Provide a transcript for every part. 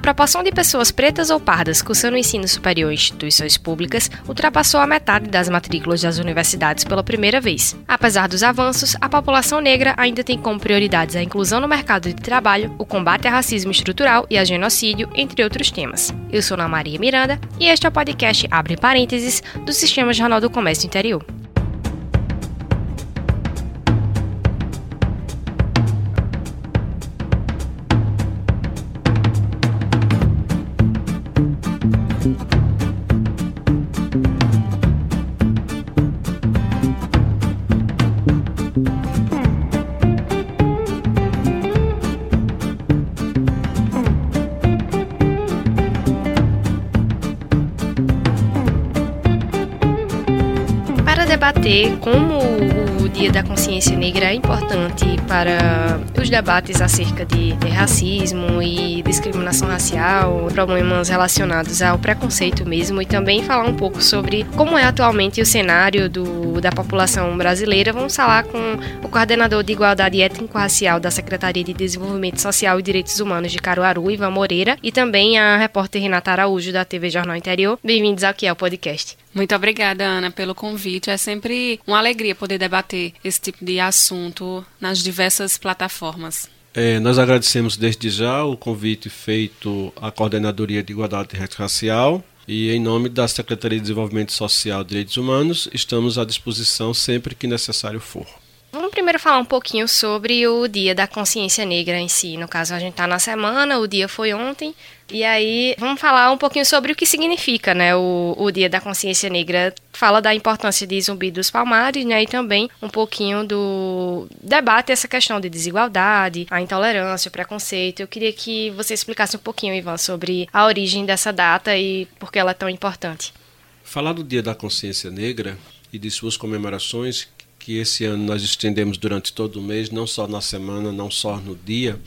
A proporção de pessoas pretas ou pardas cursando ensino superior em instituições públicas ultrapassou a metade das matrículas das universidades pela primeira vez. Apesar dos avanços, a população negra ainda tem como prioridades a inclusão no mercado de trabalho, o combate ao racismo estrutural e a genocídio, entre outros temas. Eu sou Ana Maria Miranda e este é o podcast Abre Parênteses do Sistema Jornal do Comércio Interior. Debater como o Dia da Consciência Negra é importante para os debates acerca de, de, racismo e discriminação racial, problemas relacionados ao preconceito mesmo, e também falar um pouco sobre como é atualmente o cenário do, da população brasileira. Vamos falar com o coordenador de Igualdade Étnico-Racial da Secretaria de Desenvolvimento Social e Direitos Humanos de Caruaru, Ivan Moreira, e também a repórter Renata Araújo, da TV Jornal Interior. Bem-vindos aqui ao podcast. Muito obrigada, Ana, pelo convite. É sempre uma alegria poder debater esse tipo de assunto nas diversas plataformas. É, nós agradecemos desde já o convite feito à Coordenadoria de Igualdade Racial e, em nome da Secretaria de Desenvolvimento Social e Direitos Humanos, estamos à disposição sempre que necessário for. Vamos primeiro falar um pouquinho sobre o Dia da Consciência Negra em si. No caso, a gente está na semana, o dia foi ontem, e aí vamos falar um pouquinho sobre o que significa, né, o, o Dia da Consciência Negra. Fala da importância de Zumbi dos Palmares, né, e também um pouquinho do debate essa questão de desigualdade, a intolerância, o preconceito. Eu queria que você explicasse um pouquinho, Ivan, sobre a origem dessa data e por que ela é tão importante. Falar do Dia da Consciência Negra e de suas comemorações que esse ano nós estendemos durante todo o mês, não só na semana, não só no dia,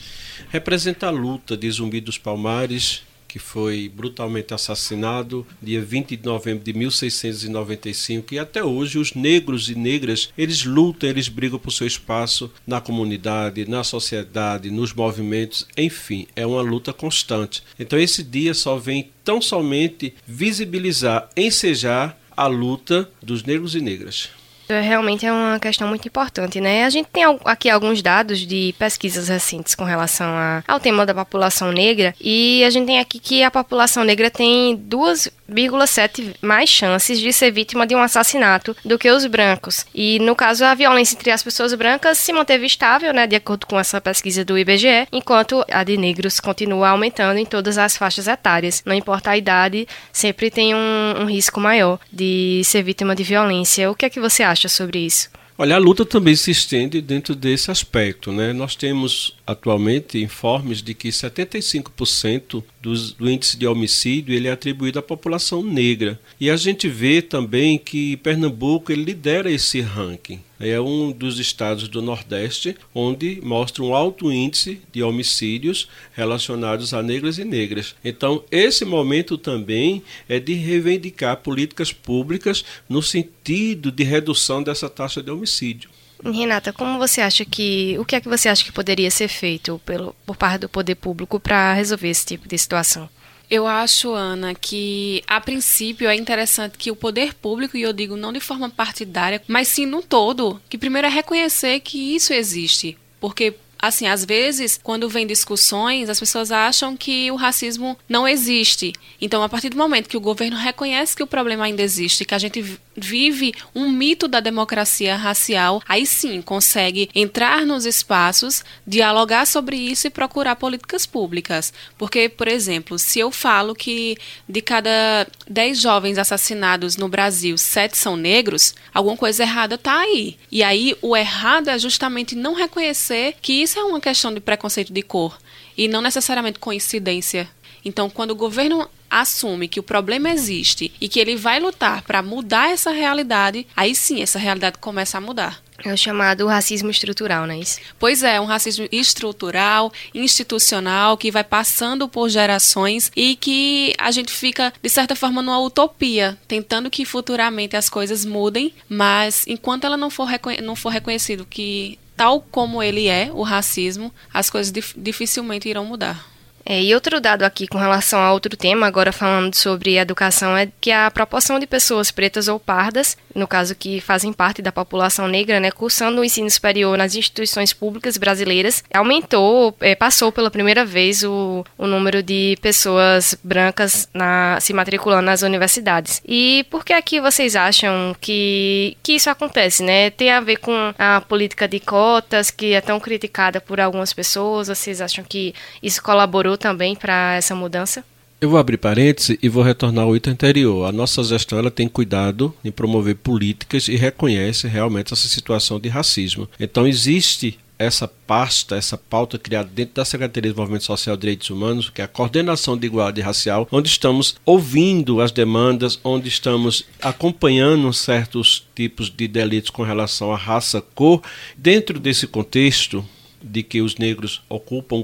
representa a luta de Zumbi dos Palmares, que foi brutalmente assassinado dia 20 de novembro de 1695 e até hoje os negros e negras eles lutam, eles brigam por seu espaço na comunidade, na sociedade, nos movimentos, enfim, é uma luta constante. Então esse dia só vem tão somente visibilizar, ensejar a luta dos negros e negras. É, realmente é uma questão muito importante, né? A gente tem aqui alguns dados de pesquisas recentes com relação a, ao tema da população negra e a gente tem aqui que a população negra tem 2,7 mais chances de ser vítima de um assassinato do que os brancos. E no caso a violência entre as pessoas brancas se manteve estável, né, de acordo com essa pesquisa do IBGE, enquanto a de negros continua aumentando em todas as faixas etárias. Não importa a idade, sempre tem um, um risco maior de ser vítima de violência. O que é que você acha? Sobre isso? Olha, a luta também se estende dentro desse aspecto. Né? Nós temos atualmente informes de que 75% dos, do índice de homicídio ele é atribuído à população negra. E a gente vê também que Pernambuco ele lidera esse ranking. É um dos estados do Nordeste onde mostra um alto índice de homicídios relacionados a negras e negras. Então, esse momento também é de reivindicar políticas públicas no sentido de redução dessa taxa de homicídio. Renata, como você acha que. O que é que você acha que poderia ser feito pelo, por parte do poder público para resolver esse tipo de situação? Eu acho, Ana, que a princípio é interessante que o poder público, e eu digo não de forma partidária, mas sim no todo, que primeiro é reconhecer que isso existe. Porque assim, às vezes, quando vem discussões, as pessoas acham que o racismo não existe. Então, a partir do momento que o governo reconhece que o problema ainda existe, que a gente vive um mito da democracia racial, aí sim consegue entrar nos espaços, dialogar sobre isso e procurar políticas públicas. Porque, por exemplo, se eu falo que de cada 10 jovens assassinados no Brasil, 7 são negros, alguma coisa errada está aí. E aí o errado é justamente não reconhecer que isso é uma questão de preconceito de cor e não necessariamente coincidência. Então, quando o governo assume que o problema existe e que ele vai lutar para mudar essa realidade, aí sim essa realidade começa a mudar. É o chamado racismo estrutural, não é isso? Pois é, um racismo estrutural, institucional, que vai passando por gerações e que a gente fica, de certa forma, numa utopia, tentando que futuramente as coisas mudem, mas enquanto ela não for, não for reconhecido que, tal como ele é, o racismo, as coisas dif dificilmente irão mudar. É, e outro dado aqui com relação a outro tema, agora falando sobre educação, é que a proporção de pessoas pretas ou pardas, no caso que fazem parte da população negra, né, cursando o ensino superior nas instituições públicas brasileiras, aumentou, é, passou pela primeira vez o, o número de pessoas brancas na, se matriculando nas universidades. E por que aqui vocês acham que, que isso acontece, né? Tem a ver com a política de cotas, que é tão criticada por algumas pessoas? Vocês acham que isso colaborou também para essa mudança? Eu vou abrir parênteses e vou retornar ao item anterior. A nossa gestão ela tem cuidado em promover políticas e reconhece realmente essa situação de racismo. Então existe essa pasta, essa pauta criada dentro da Secretaria de Desenvolvimento Social e Direitos Humanos, que é a coordenação de igualdade racial, onde estamos ouvindo as demandas, onde estamos acompanhando certos tipos de delitos com relação à raça, cor. Dentro desse contexto, de que os negros ocupam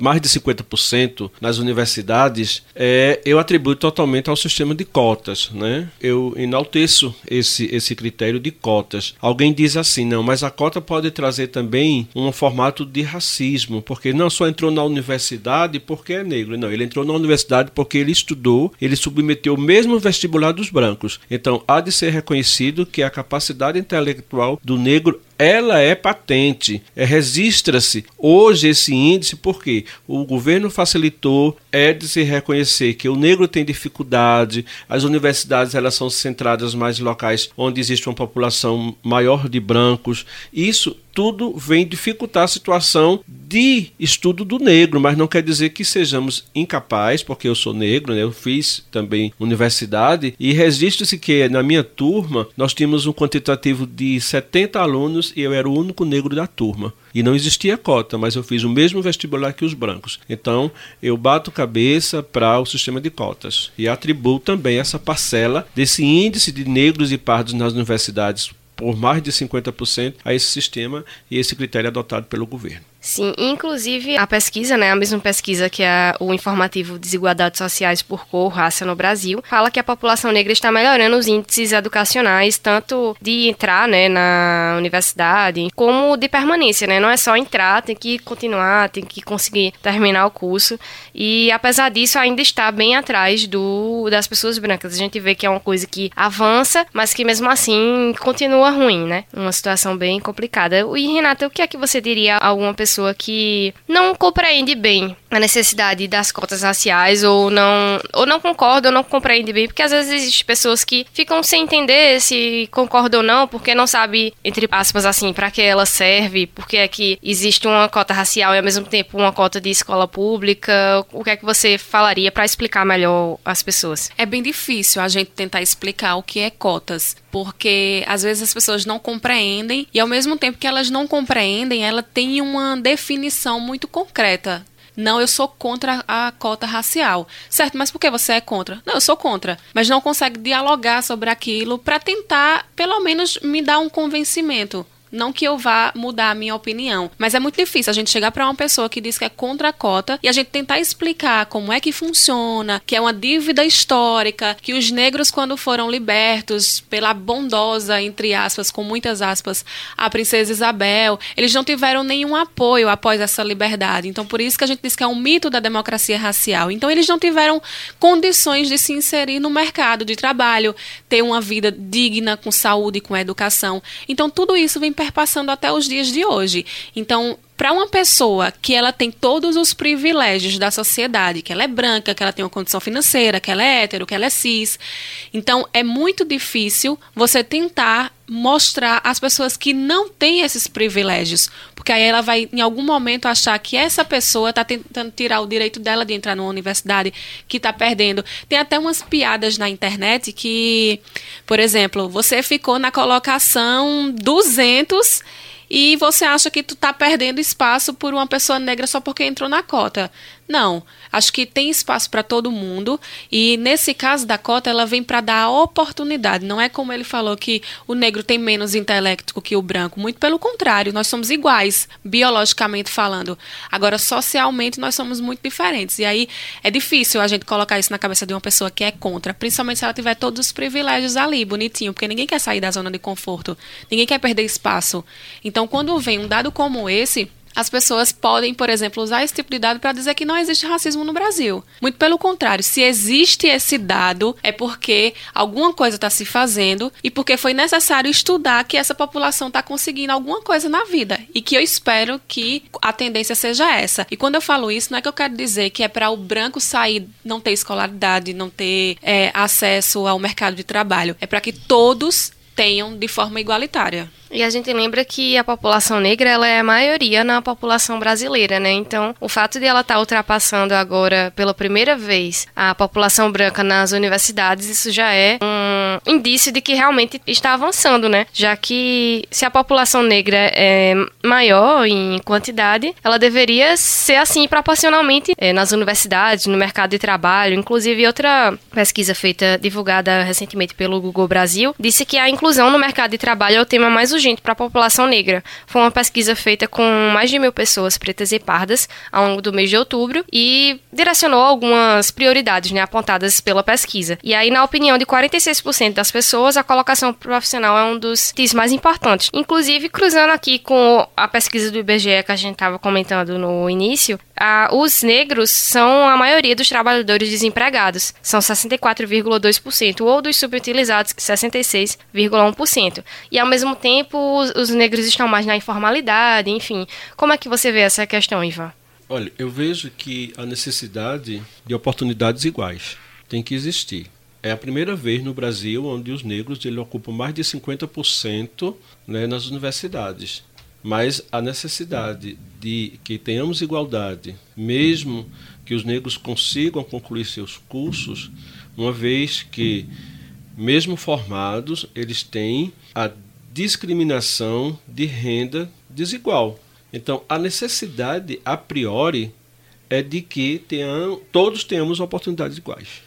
mais de 50% nas universidades, é, eu atribuo totalmente ao sistema de cotas. Né? Eu enalteço esse, esse critério de cotas. Alguém diz assim, não, mas a cota pode trazer também um formato de racismo, porque não só entrou na universidade porque é negro, não, ele entrou na universidade porque ele estudou, ele submeteu o mesmo vestibular dos brancos. Então, há de ser reconhecido que a capacidade intelectual do negro ela é patente, é, registra-se hoje esse índice porque o governo facilitou, é de se reconhecer que o negro tem dificuldade, as universidades elas são centradas mais em locais onde existe uma população maior de brancos, isso tudo vem dificultar a situação de estudo do negro, mas não quer dizer que sejamos incapazes, porque eu sou negro, né? eu fiz também universidade, e registre-se que na minha turma nós tínhamos um quantitativo de 70 alunos e eu era o único negro da turma. E não existia cota, mas eu fiz o mesmo vestibular que os brancos. Então eu bato cabeça para o sistema de cotas e atribuo também essa parcela desse índice de negros e pardos nas universidades por mais de 50% a esse sistema e esse critério adotado pelo governo. Sim, inclusive a pesquisa, né, a mesma pesquisa que é o informativo Desigualdades Sociais por Cor, Raça no Brasil, fala que a população negra está melhorando os índices educacionais, tanto de entrar, né, na universidade, como de permanência, né, não é só entrar, tem que continuar, tem que conseguir terminar o curso, e apesar disso ainda está bem atrás do das pessoas brancas. A gente vê que é uma coisa que avança, mas que mesmo assim continua ruim, né, uma situação bem complicada. E Renata, o que é que você diria a alguma pessoa pessoa que não compreende bem a necessidade das cotas raciais ou não ou não concorda ou não compreende bem, porque às vezes existem pessoas que ficam sem entender se concordam ou não, porque não sabe entre aspas assim, para que ela serve, porque é que existe uma cota racial e ao mesmo tempo uma cota de escola pública. O que é que você falaria para explicar melhor as pessoas? É bem difícil a gente tentar explicar o que é cotas, porque às vezes as pessoas não compreendem e ao mesmo tempo que elas não compreendem, ela tem uma definição muito concreta não, eu sou contra a cota racial. Certo, mas por que você é contra? Não, eu sou contra. Mas não consegue dialogar sobre aquilo para tentar, pelo menos, me dar um convencimento. Não que eu vá mudar a minha opinião, mas é muito difícil a gente chegar para uma pessoa que diz que é contra a cota e a gente tentar explicar como é que funciona, que é uma dívida histórica, que os negros quando foram libertos pela bondosa, entre aspas, com muitas aspas, a princesa Isabel, eles não tiveram nenhum apoio após essa liberdade. Então por isso que a gente diz que é um mito da democracia racial. Então eles não tiveram condições de se inserir no mercado de trabalho, ter uma vida digna com saúde, com educação. Então tudo isso vem perpassando até os dias de hoje. Então, para uma pessoa que ela tem todos os privilégios da sociedade, que ela é branca, que ela tem uma condição financeira, que ela é hétero, que ela é cis, então é muito difícil você tentar mostrar às pessoas que não têm esses privilégios, porque aí ela vai em algum momento achar que essa pessoa está tentando tirar o direito dela de entrar numa universidade, que está perdendo. Tem até umas piadas na internet que, por exemplo, você ficou na colocação 200 e você acha que tu está perdendo espaço por uma pessoa negra só porque entrou na cota. Não, acho que tem espaço para todo mundo e nesse caso da cota ela vem para dar oportunidade. Não é como ele falou que o negro tem menos intelecto que o branco, muito pelo contrário, nós somos iguais biologicamente falando. Agora socialmente nós somos muito diferentes e aí é difícil a gente colocar isso na cabeça de uma pessoa que é contra, principalmente se ela tiver todos os privilégios ali, bonitinho, porque ninguém quer sair da zona de conforto, ninguém quer perder espaço. Então quando vem um dado como esse as pessoas podem, por exemplo, usar esse tipo de dado para dizer que não existe racismo no Brasil. Muito pelo contrário, se existe esse dado, é porque alguma coisa está se fazendo e porque foi necessário estudar que essa população está conseguindo alguma coisa na vida. E que eu espero que a tendência seja essa. E quando eu falo isso, não é que eu quero dizer que é para o branco sair, não ter escolaridade, não ter é, acesso ao mercado de trabalho. É para que todos tenham de forma igualitária. E a gente lembra que a população negra ela é a maioria na população brasileira, né? Então, o fato de ela estar tá ultrapassando agora pela primeira vez a população branca nas universidades, isso já é um indício de que realmente está avançando, né? Já que se a população negra é maior em quantidade, ela deveria ser assim proporcionalmente é, nas universidades, no mercado de trabalho. Inclusive, outra pesquisa feita, divulgada recentemente pelo Google Brasil, disse que a inclusão no mercado de trabalho é o tema mais urgente para a população negra. Foi uma pesquisa feita com mais de mil pessoas pretas e pardas ao longo do mês de outubro e direcionou algumas prioridades né, apontadas pela pesquisa. E aí, na opinião de 46% das pessoas, a colocação profissional é um dos itens mais importantes. Inclusive, cruzando aqui com a pesquisa do IBGE que a gente estava comentando no início, a, os negros são a maioria dos trabalhadores desempregados, são 64,2%, ou dos subutilizados, 66,1%. E ao mesmo tempo, os, os, negros estão mais na informalidade, enfim. Como é que você vê essa questão, Ivan? Olha, eu vejo que a necessidade de oportunidades iguais tem que existir. É a primeira vez no Brasil onde os negros ele ocupam mais de 50% né, nas universidades. Mas a necessidade de que tenhamos igualdade, mesmo que os negros consigam concluir seus cursos, uma vez que, mesmo formados, eles têm a discriminação de renda desigual. Então, a necessidade, a priori, é de que tenham, todos tenhamos oportunidades iguais.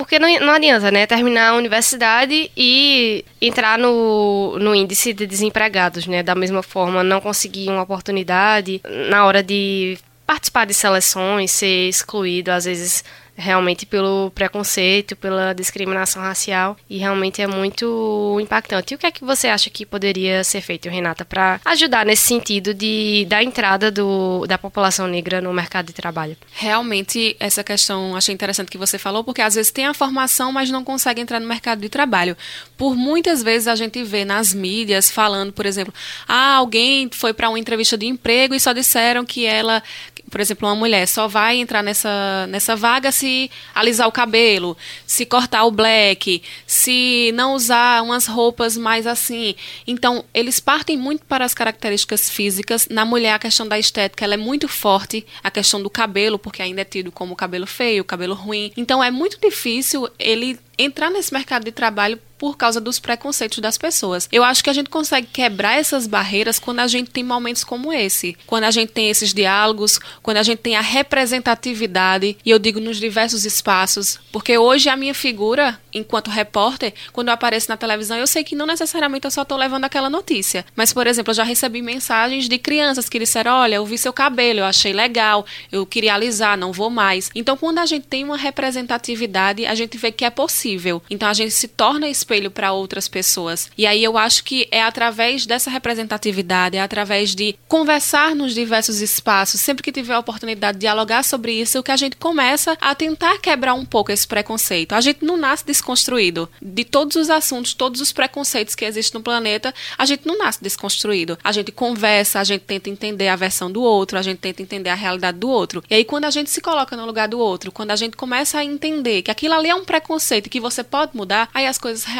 Porque não, não adianta, né? Terminar a universidade e entrar no, no índice de desempregados, né? Da mesma forma, não conseguir uma oportunidade na hora de participar de seleções, ser excluído, às vezes realmente pelo preconceito, pela discriminação racial e realmente é muito impactante. E o que é que você acha que poderia ser feito, Renata, para ajudar nesse sentido de da entrada do, da população negra no mercado de trabalho? Realmente essa questão achei interessante que você falou, porque às vezes tem a formação, mas não consegue entrar no mercado de trabalho. Por muitas vezes a gente vê nas mídias falando, por exemplo, ah, alguém foi para uma entrevista de emprego e só disseram que ela por exemplo, uma mulher só vai entrar nessa, nessa vaga se alisar o cabelo, se cortar o black, se não usar umas roupas mais assim. Então, eles partem muito para as características físicas. Na mulher, a questão da estética ela é muito forte, a questão do cabelo, porque ainda é tido como cabelo feio, cabelo ruim. Então, é muito difícil ele entrar nesse mercado de trabalho por causa dos preconceitos das pessoas. Eu acho que a gente consegue quebrar essas barreiras quando a gente tem momentos como esse, quando a gente tem esses diálogos, quando a gente tem a representatividade, e eu digo nos diversos espaços, porque hoje a minha figura, enquanto repórter, quando eu apareço na televisão, eu sei que não necessariamente eu só estou levando aquela notícia, mas, por exemplo, eu já recebi mensagens de crianças que disseram: Olha, eu vi seu cabelo, eu achei legal, eu queria alisar, não vou mais. Então, quando a gente tem uma representatividade, a gente vê que é possível. Então, a gente se torna espelho para outras pessoas. E aí eu acho que é através dessa representatividade, é através de conversar nos diversos espaços, sempre que tiver a oportunidade de dialogar sobre isso, que a gente começa a tentar quebrar um pouco esse preconceito. A gente não nasce desconstruído. De todos os assuntos, todos os preconceitos que existem no planeta, a gente não nasce desconstruído. A gente conversa, a gente tenta entender a versão do outro, a gente tenta entender a realidade do outro. E aí quando a gente se coloca no lugar do outro, quando a gente começa a entender que aquilo ali é um preconceito que você pode mudar, aí as coisas realmente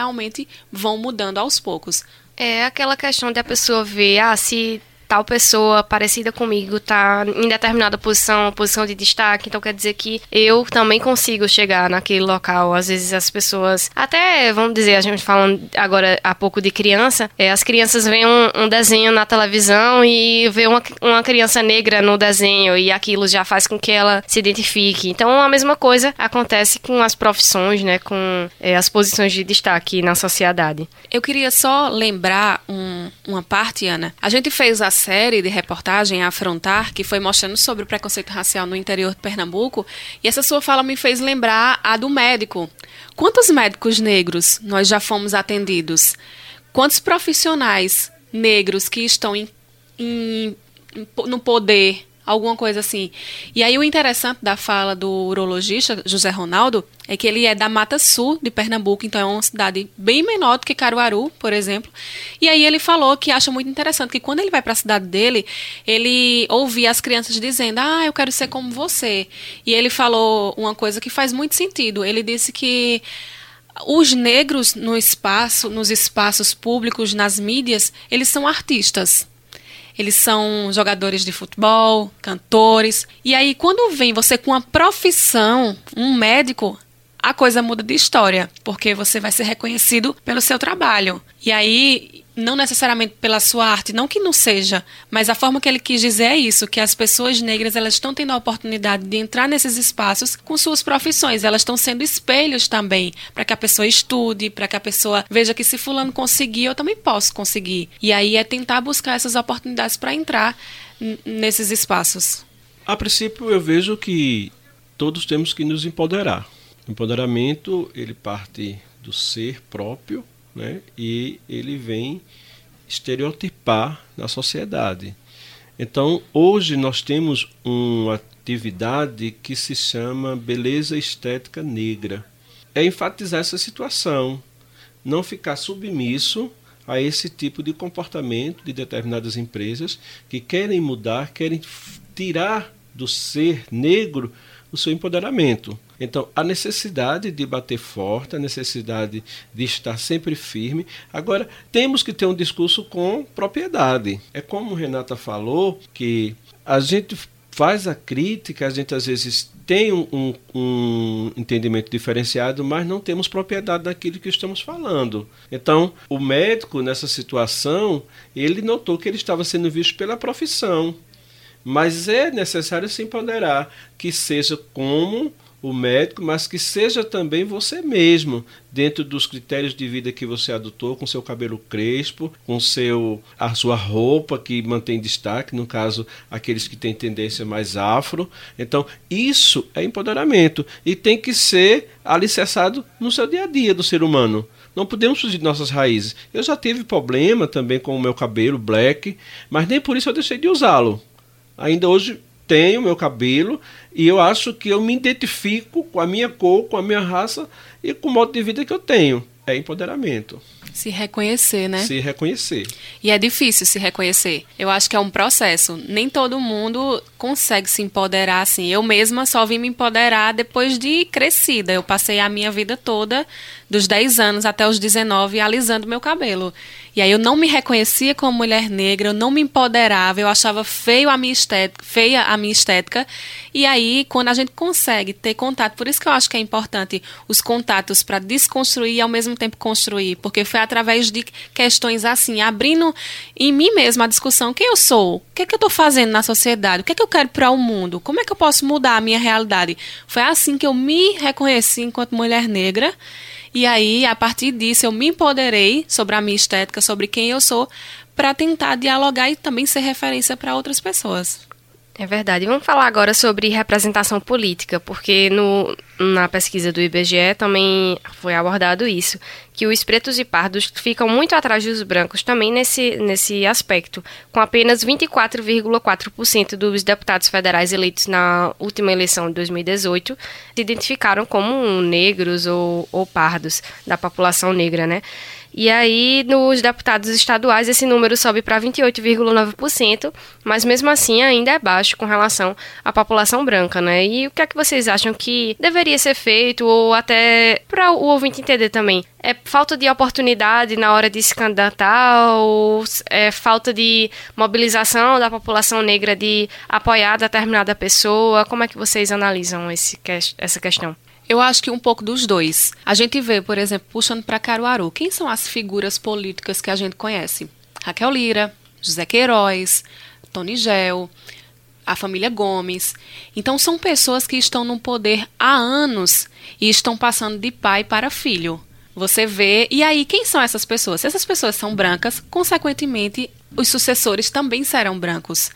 vão mudando aos poucos. É aquela questão de a pessoa ver, ah, se tal pessoa parecida comigo está em determinada posição, posição de destaque, então quer dizer que eu também consigo chegar naquele local. Às vezes as pessoas, até vamos dizer, a gente falando agora há pouco de criança, é, as crianças veem um, um, desenho na televisão e vê uma, uma criança negra no desenho e aquilo já faz com que ela se identifique. Então a mesma coisa acontece com as profissões, né, com é, as posições de destaque na sociedade. Eu queria só lembrar um, uma parte, Ana. A gente fez a série de reportagem Afrontar, que foi mostrando sobre o preconceito racial no interior de Pernambuco, e essa sua fala me fez lembrar a do médico. Quantos médicos negros nós já fomos atendidos? Quantos profissionais negros que estão em, em no poder, alguma coisa assim. E aí o interessante da fala do urologista José Ronaldo é que ele é da Mata Sul de Pernambuco, então é uma cidade bem menor do que Caruaru, por exemplo. E aí ele falou que acha muito interessante que quando ele vai para a cidade dele, ele ouvia as crianças dizendo: "Ah, eu quero ser como você". E ele falou uma coisa que faz muito sentido. Ele disse que os negros no espaço, nos espaços públicos, nas mídias, eles são artistas. Eles são jogadores de futebol, cantores. E aí, quando vem você com uma profissão, um médico, a coisa muda de história, porque você vai ser reconhecido pelo seu trabalho. E aí, não necessariamente pela sua arte, não que não seja, mas a forma que ele quis dizer é isso, que as pessoas negras elas estão tendo a oportunidade de entrar nesses espaços com suas profissões, elas estão sendo espelhos também, para que a pessoa estude, para que a pessoa veja que se fulano conseguir, eu também posso conseguir. E aí é tentar buscar essas oportunidades para entrar nesses espaços. A princípio eu vejo que todos temos que nos empoderar. O empoderamento, ele parte do ser próprio, né? e ele vem estereotipar na sociedade. Então, hoje nós temos uma atividade que se chama beleza estética negra. É enfatizar essa situação, não ficar submisso a esse tipo de comportamento de determinadas empresas que querem mudar, querem tirar do ser negro o seu empoderamento. Então, a necessidade de bater forte, a necessidade de estar sempre firme. Agora, temos que ter um discurso com propriedade. É como Renata falou, que a gente faz a crítica, a gente às vezes tem um, um, um, entendimento diferenciado, mas não temos propriedade daquilo que estamos falando. Então, o médico, nessa situação, ele notou que ele estava sendo visto pela profissão. Mas é necessário se empoderar, que seja como o médico, mas que seja também você mesmo, dentro dos critérios de vida que você adotou, com seu cabelo crespo, com seu a sua roupa que mantém destaque, no caso, aqueles que têm tendência mais afro. Então, isso é empoderamento e tem que ser alicerçado no seu dia a dia do ser humano. Não podemos fugir de nossas raízes. Eu já tive problema também com o meu cabelo black, mas nem por isso eu deixei de usá-lo. Ainda hoje tenho meu cabelo e eu acho que eu me identifico com a minha cor, com a minha raça e com o modo de vida que eu tenho. É empoderamento. Se reconhecer, né? Se reconhecer. E é difícil se reconhecer. Eu acho que é um processo. Nem todo mundo consegue se empoderar assim. Eu mesma só vim me empoderar depois de crescida. Eu passei a minha vida toda, dos 10 anos até os 19, alisando meu cabelo. E aí eu não me reconhecia como mulher negra, eu não me empoderava, eu achava feio a minha estética, feia a minha estética. E aí, quando a gente consegue ter contato, por isso que eu acho que é importante os contatos para desconstruir e ao mesmo tempo construir, porque foi através de questões assim, abrindo em mim mesma a discussão: quem eu sou? O que é que eu estou fazendo na sociedade? O que é que eu quero para o mundo? Como é que eu posso mudar a minha realidade? Foi assim que eu me reconheci enquanto mulher negra. E aí, a partir disso, eu me empoderei sobre a minha estética, sobre quem eu sou, para tentar dialogar e também ser referência para outras pessoas. É verdade. Vamos falar agora sobre representação política, porque no, na pesquisa do IBGE também foi abordado isso, que os pretos e pardos ficam muito atrás dos brancos também nesse, nesse aspecto, com apenas 24,4% dos deputados federais eleitos na última eleição de 2018 se identificaram como negros ou, ou pardos da população negra, né? E aí, nos deputados estaduais, esse número sobe para 28,9%, mas mesmo assim ainda é baixo com relação à população branca, né? E o que é que vocês acham que deveria ser feito, ou até para o ouvinte entender também? É falta de oportunidade na hora de se candidatar, ou é falta de mobilização da população negra de apoiar determinada pessoa? Como é que vocês analisam esse, essa questão? Eu acho que um pouco dos dois. A gente vê, por exemplo, puxando para Caruaru, quem são as figuras políticas que a gente conhece? Raquel Lira, José Queiroz, Tony Gel, a família Gomes. Então são pessoas que estão no poder há anos e estão passando de pai para filho. Você vê, e aí quem são essas pessoas? Se essas pessoas são brancas, consequentemente, os sucessores também serão brancos.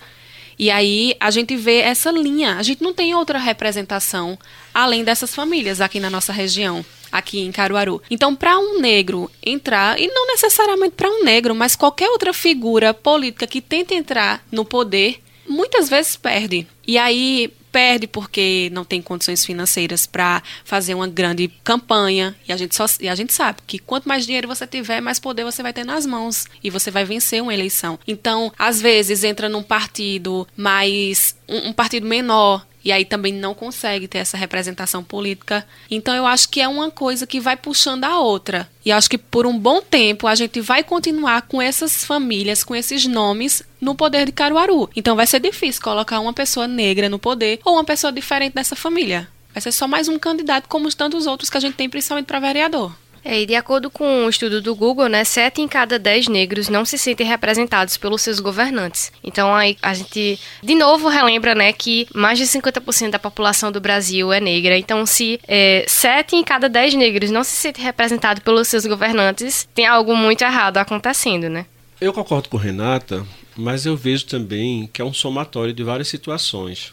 E aí a gente vê essa linha. A gente não tem outra representação além dessas famílias aqui na nossa região, aqui em Caruaru. Então, para um negro entrar, e não necessariamente para um negro, mas qualquer outra figura política que tente entrar no poder, muitas vezes perde. E aí perde porque não tem condições financeiras para fazer uma grande campanha. E a, gente só, e a gente sabe que quanto mais dinheiro você tiver, mais poder você vai ter nas mãos. E você vai vencer uma eleição. Então, às vezes, entra num partido mais. um, um partido menor e aí também não consegue ter essa representação política. Então eu acho que é uma coisa que vai puxando a outra. E acho que por um bom tempo a gente vai continuar com essas famílias, com esses nomes no poder de Caruaru. Então vai ser difícil colocar uma pessoa negra no poder ou uma pessoa diferente dessa família. Vai ser só mais um candidato como os tantos outros que a gente tem, principalmente para vereador. É, e de acordo com um estudo do Google, né, 7 em cada 10 negros não se sentem representados pelos seus governantes. Então aí a gente de novo relembra né, que mais de 50% da população do Brasil é negra. Então, se é, 7 em cada 10 negros não se sentem representados pelos seus governantes, tem algo muito errado acontecendo, né? Eu concordo com Renata, mas eu vejo também que é um somatório de várias situações.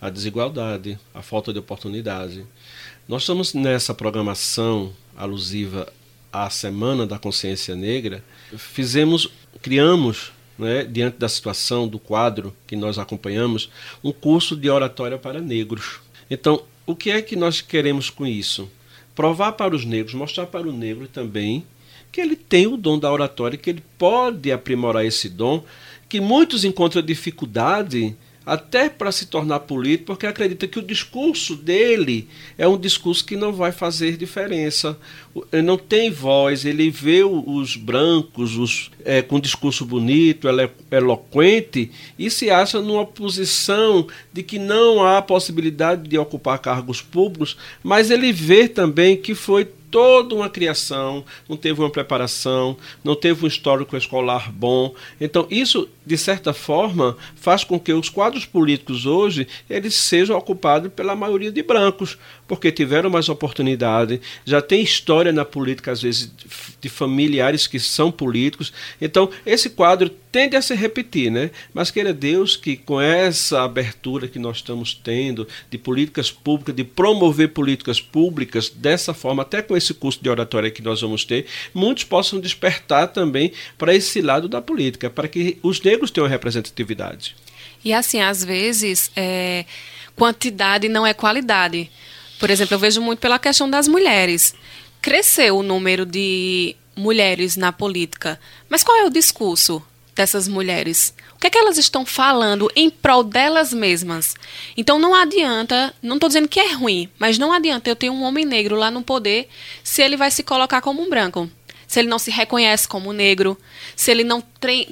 A desigualdade, a falta de oportunidade. Nós estamos nessa programação alusiva à Semana da Consciência Negra, fizemos, criamos, né, diante da situação do quadro que nós acompanhamos, um curso de oratória para negros. Então, o que é que nós queremos com isso? Provar para os negros, mostrar para o negro também que ele tem o dom da oratória, que ele pode aprimorar esse dom, que muitos encontram dificuldade até para se tornar político, porque acredita que o discurso dele é um discurso que não vai fazer diferença. Ele não tem voz, ele vê os brancos os, é, com discurso bonito, eloquente, e se acha numa posição de que não há possibilidade de ocupar cargos públicos, mas ele vê também que foi toda uma criação, não teve uma preparação, não teve um histórico escolar bom. Então, isso, de certa forma, faz com que os quadros políticos hoje eles sejam ocupados pela maioria de brancos, porque tiveram mais oportunidade, já tem história na política, às vezes, de familiares que são políticos. Então, esse quadro tende a se repetir, né? Mas queira Deus que com essa abertura que nós estamos tendo de políticas públicas, de promover políticas públicas dessa forma, até com esse curso de oratória que nós vamos ter, muitos possam despertar também para esse lado da política, para que os negros tenham representatividade. E assim, às vezes, é, quantidade não é qualidade. Por exemplo, eu vejo muito pela questão das mulheres. Cresceu o número de mulheres na política, mas qual é o discurso dessas mulheres? O que é que elas estão falando em prol delas mesmas? Então não adianta, não estou dizendo que é ruim, mas não adianta eu ter um homem negro lá no poder se ele vai se colocar como um branco se ele não se reconhece como negro, se ele não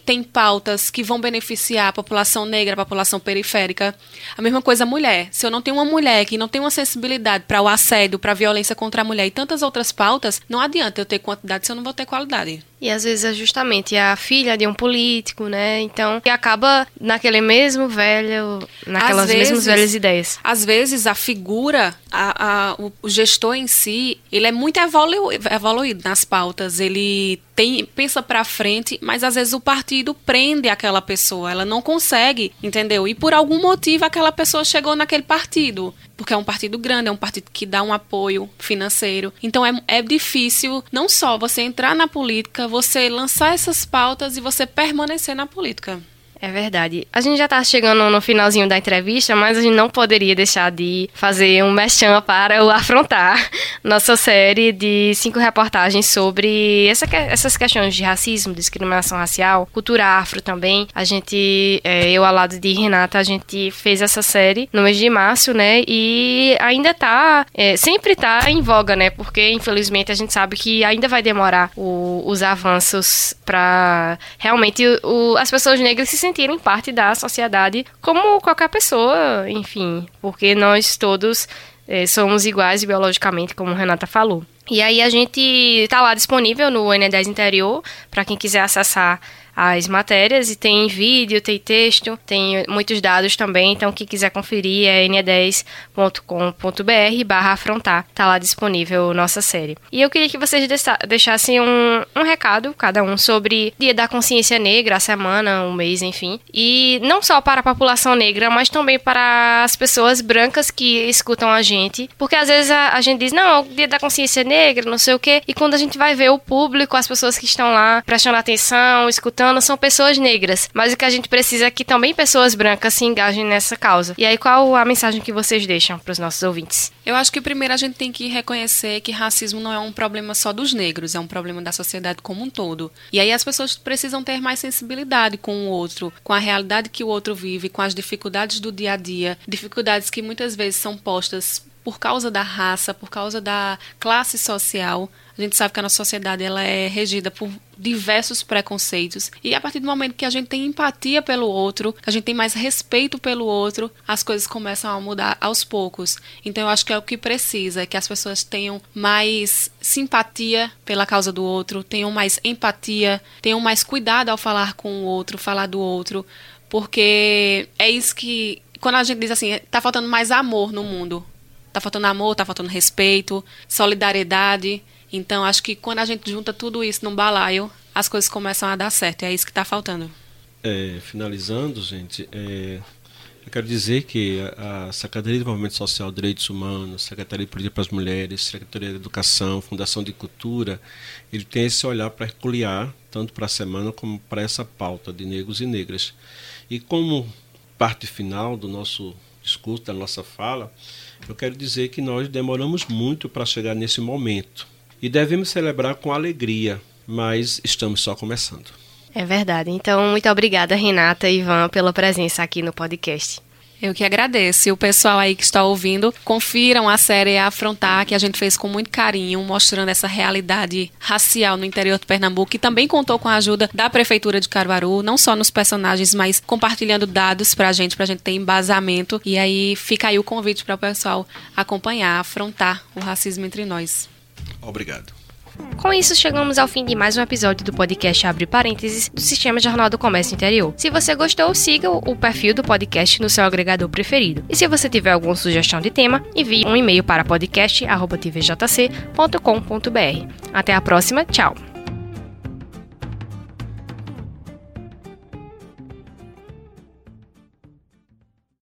tem pautas que vão beneficiar a população negra, a população periférica. A mesma coisa a mulher. Se eu não tenho uma mulher que não tem uma sensibilidade para o assédio, para a violência contra a mulher e tantas outras pautas, não adianta eu ter quantidade se eu não vou ter qualidade. E às vezes é justamente a filha de um político, né? Então, que acaba naquele mesmo velho, naquelas vezes, mesmas velhas ideias. Às vezes a figura, a, a, o, gestor em si, ele é muito evolu, evoluído nas pautas, ele tem, pensa para frente, mas às vezes o partido prende aquela pessoa, ela não consegue, entendeu? E por algum motivo aquela pessoa chegou naquele partido porque é um partido grande, é um partido que dá um apoio financeiro. Então é, é difícil não só você entrar na política, você lançar essas pautas e você permanecer na política. É verdade. A gente já está chegando no finalzinho da entrevista, mas a gente não poderia deixar de fazer um mechan para o afrontar nossa série de cinco reportagens sobre essa, essas questões de racismo, discriminação racial, cultura afro também. A gente, é, eu ao lado de Renata, a gente fez essa série no mês de março, né? E ainda está, é, sempre está em voga, né? Porque infelizmente a gente sabe que ainda vai demorar o, os avanços para realmente o, as pessoas negras se sentirem parte da sociedade como qualquer pessoa, enfim, porque nós todos é, somos iguais biologicamente, como Renata falou. E aí a gente está lá disponível no N10 Interior para quem quiser acessar as matérias e tem vídeo, tem texto, tem muitos dados também, então quem quiser conferir é n10.com.br barra afrontar, tá lá disponível nossa série. E eu queria que vocês deixassem um, um recado, cada um, sobre Dia da Consciência Negra, a semana, um mês, enfim, e não só para a população negra, mas também para as pessoas brancas que escutam a gente, porque às vezes a, a gente diz, não, Dia da Consciência Negra, não sei o quê, e quando a gente vai ver o público, as pessoas que estão lá prestando atenção, escutando, são pessoas negras, mas o que a gente precisa é que também pessoas brancas se engajem nessa causa. E aí, qual a mensagem que vocês deixam para os nossos ouvintes? Eu acho que primeiro a gente tem que reconhecer que racismo não é um problema só dos negros, é um problema da sociedade como um todo. E aí as pessoas precisam ter mais sensibilidade com o outro, com a realidade que o outro vive, com as dificuldades do dia a dia, dificuldades que muitas vezes são postas por causa da raça, por causa da classe social. A gente sabe que a nossa sociedade ela é regida por diversos preconceitos. E a partir do momento que a gente tem empatia pelo outro, que a gente tem mais respeito pelo outro, as coisas começam a mudar aos poucos. Então eu acho que é o que precisa, que as pessoas tenham mais simpatia pela causa do outro, tenham mais empatia, tenham mais cuidado ao falar com o outro, falar do outro, porque é isso que quando a gente diz assim, tá faltando mais amor no mundo. Tá faltando amor, tá faltando respeito, solidariedade. Então, acho que quando a gente junta tudo isso num balaio, as coisas começam a dar certo. É isso que está faltando. É, finalizando, gente, é, eu quero dizer que a, Secretaria de Desenvolvimento Social, Direitos Humanos, Secretaria de Política para as Mulheres, Secretaria de Educação, Fundação de Cultura, ele tem esse olhar peculiar, tanto para a semana como para essa pauta de negros e negras. E como parte final do nosso discurso, da nossa fala, eu quero dizer que nós demoramos muito para chegar nesse momento e devemos celebrar com alegria, mas estamos só começando. É verdade. Então, muito obrigada, Renata e Ivan, pela presença aqui no podcast. Eu que agradeço. E o pessoal aí que está ouvindo, confiram a série Afrontar, que a gente fez com muito carinho, mostrando essa realidade racial no interior de Pernambuco, que também contou com a ajuda da Prefeitura de Caruaru, não só nos personagens, mas compartilhando dados para a gente, para a gente ter embasamento. E aí fica aí o convite para o pessoal acompanhar, afrontar o racismo entre nós. Obrigado. Com isso, chegamos ao fim de mais um episódio do podcast Abre Parênteses do Sistema Jornal do Comércio Interior. Se você gostou, siga o perfil do podcast no seu agregador preferido. E se você tiver alguma sugestão de tema, envie um e-mail para podcast.tvjc.com.br. Até a próxima, tchau!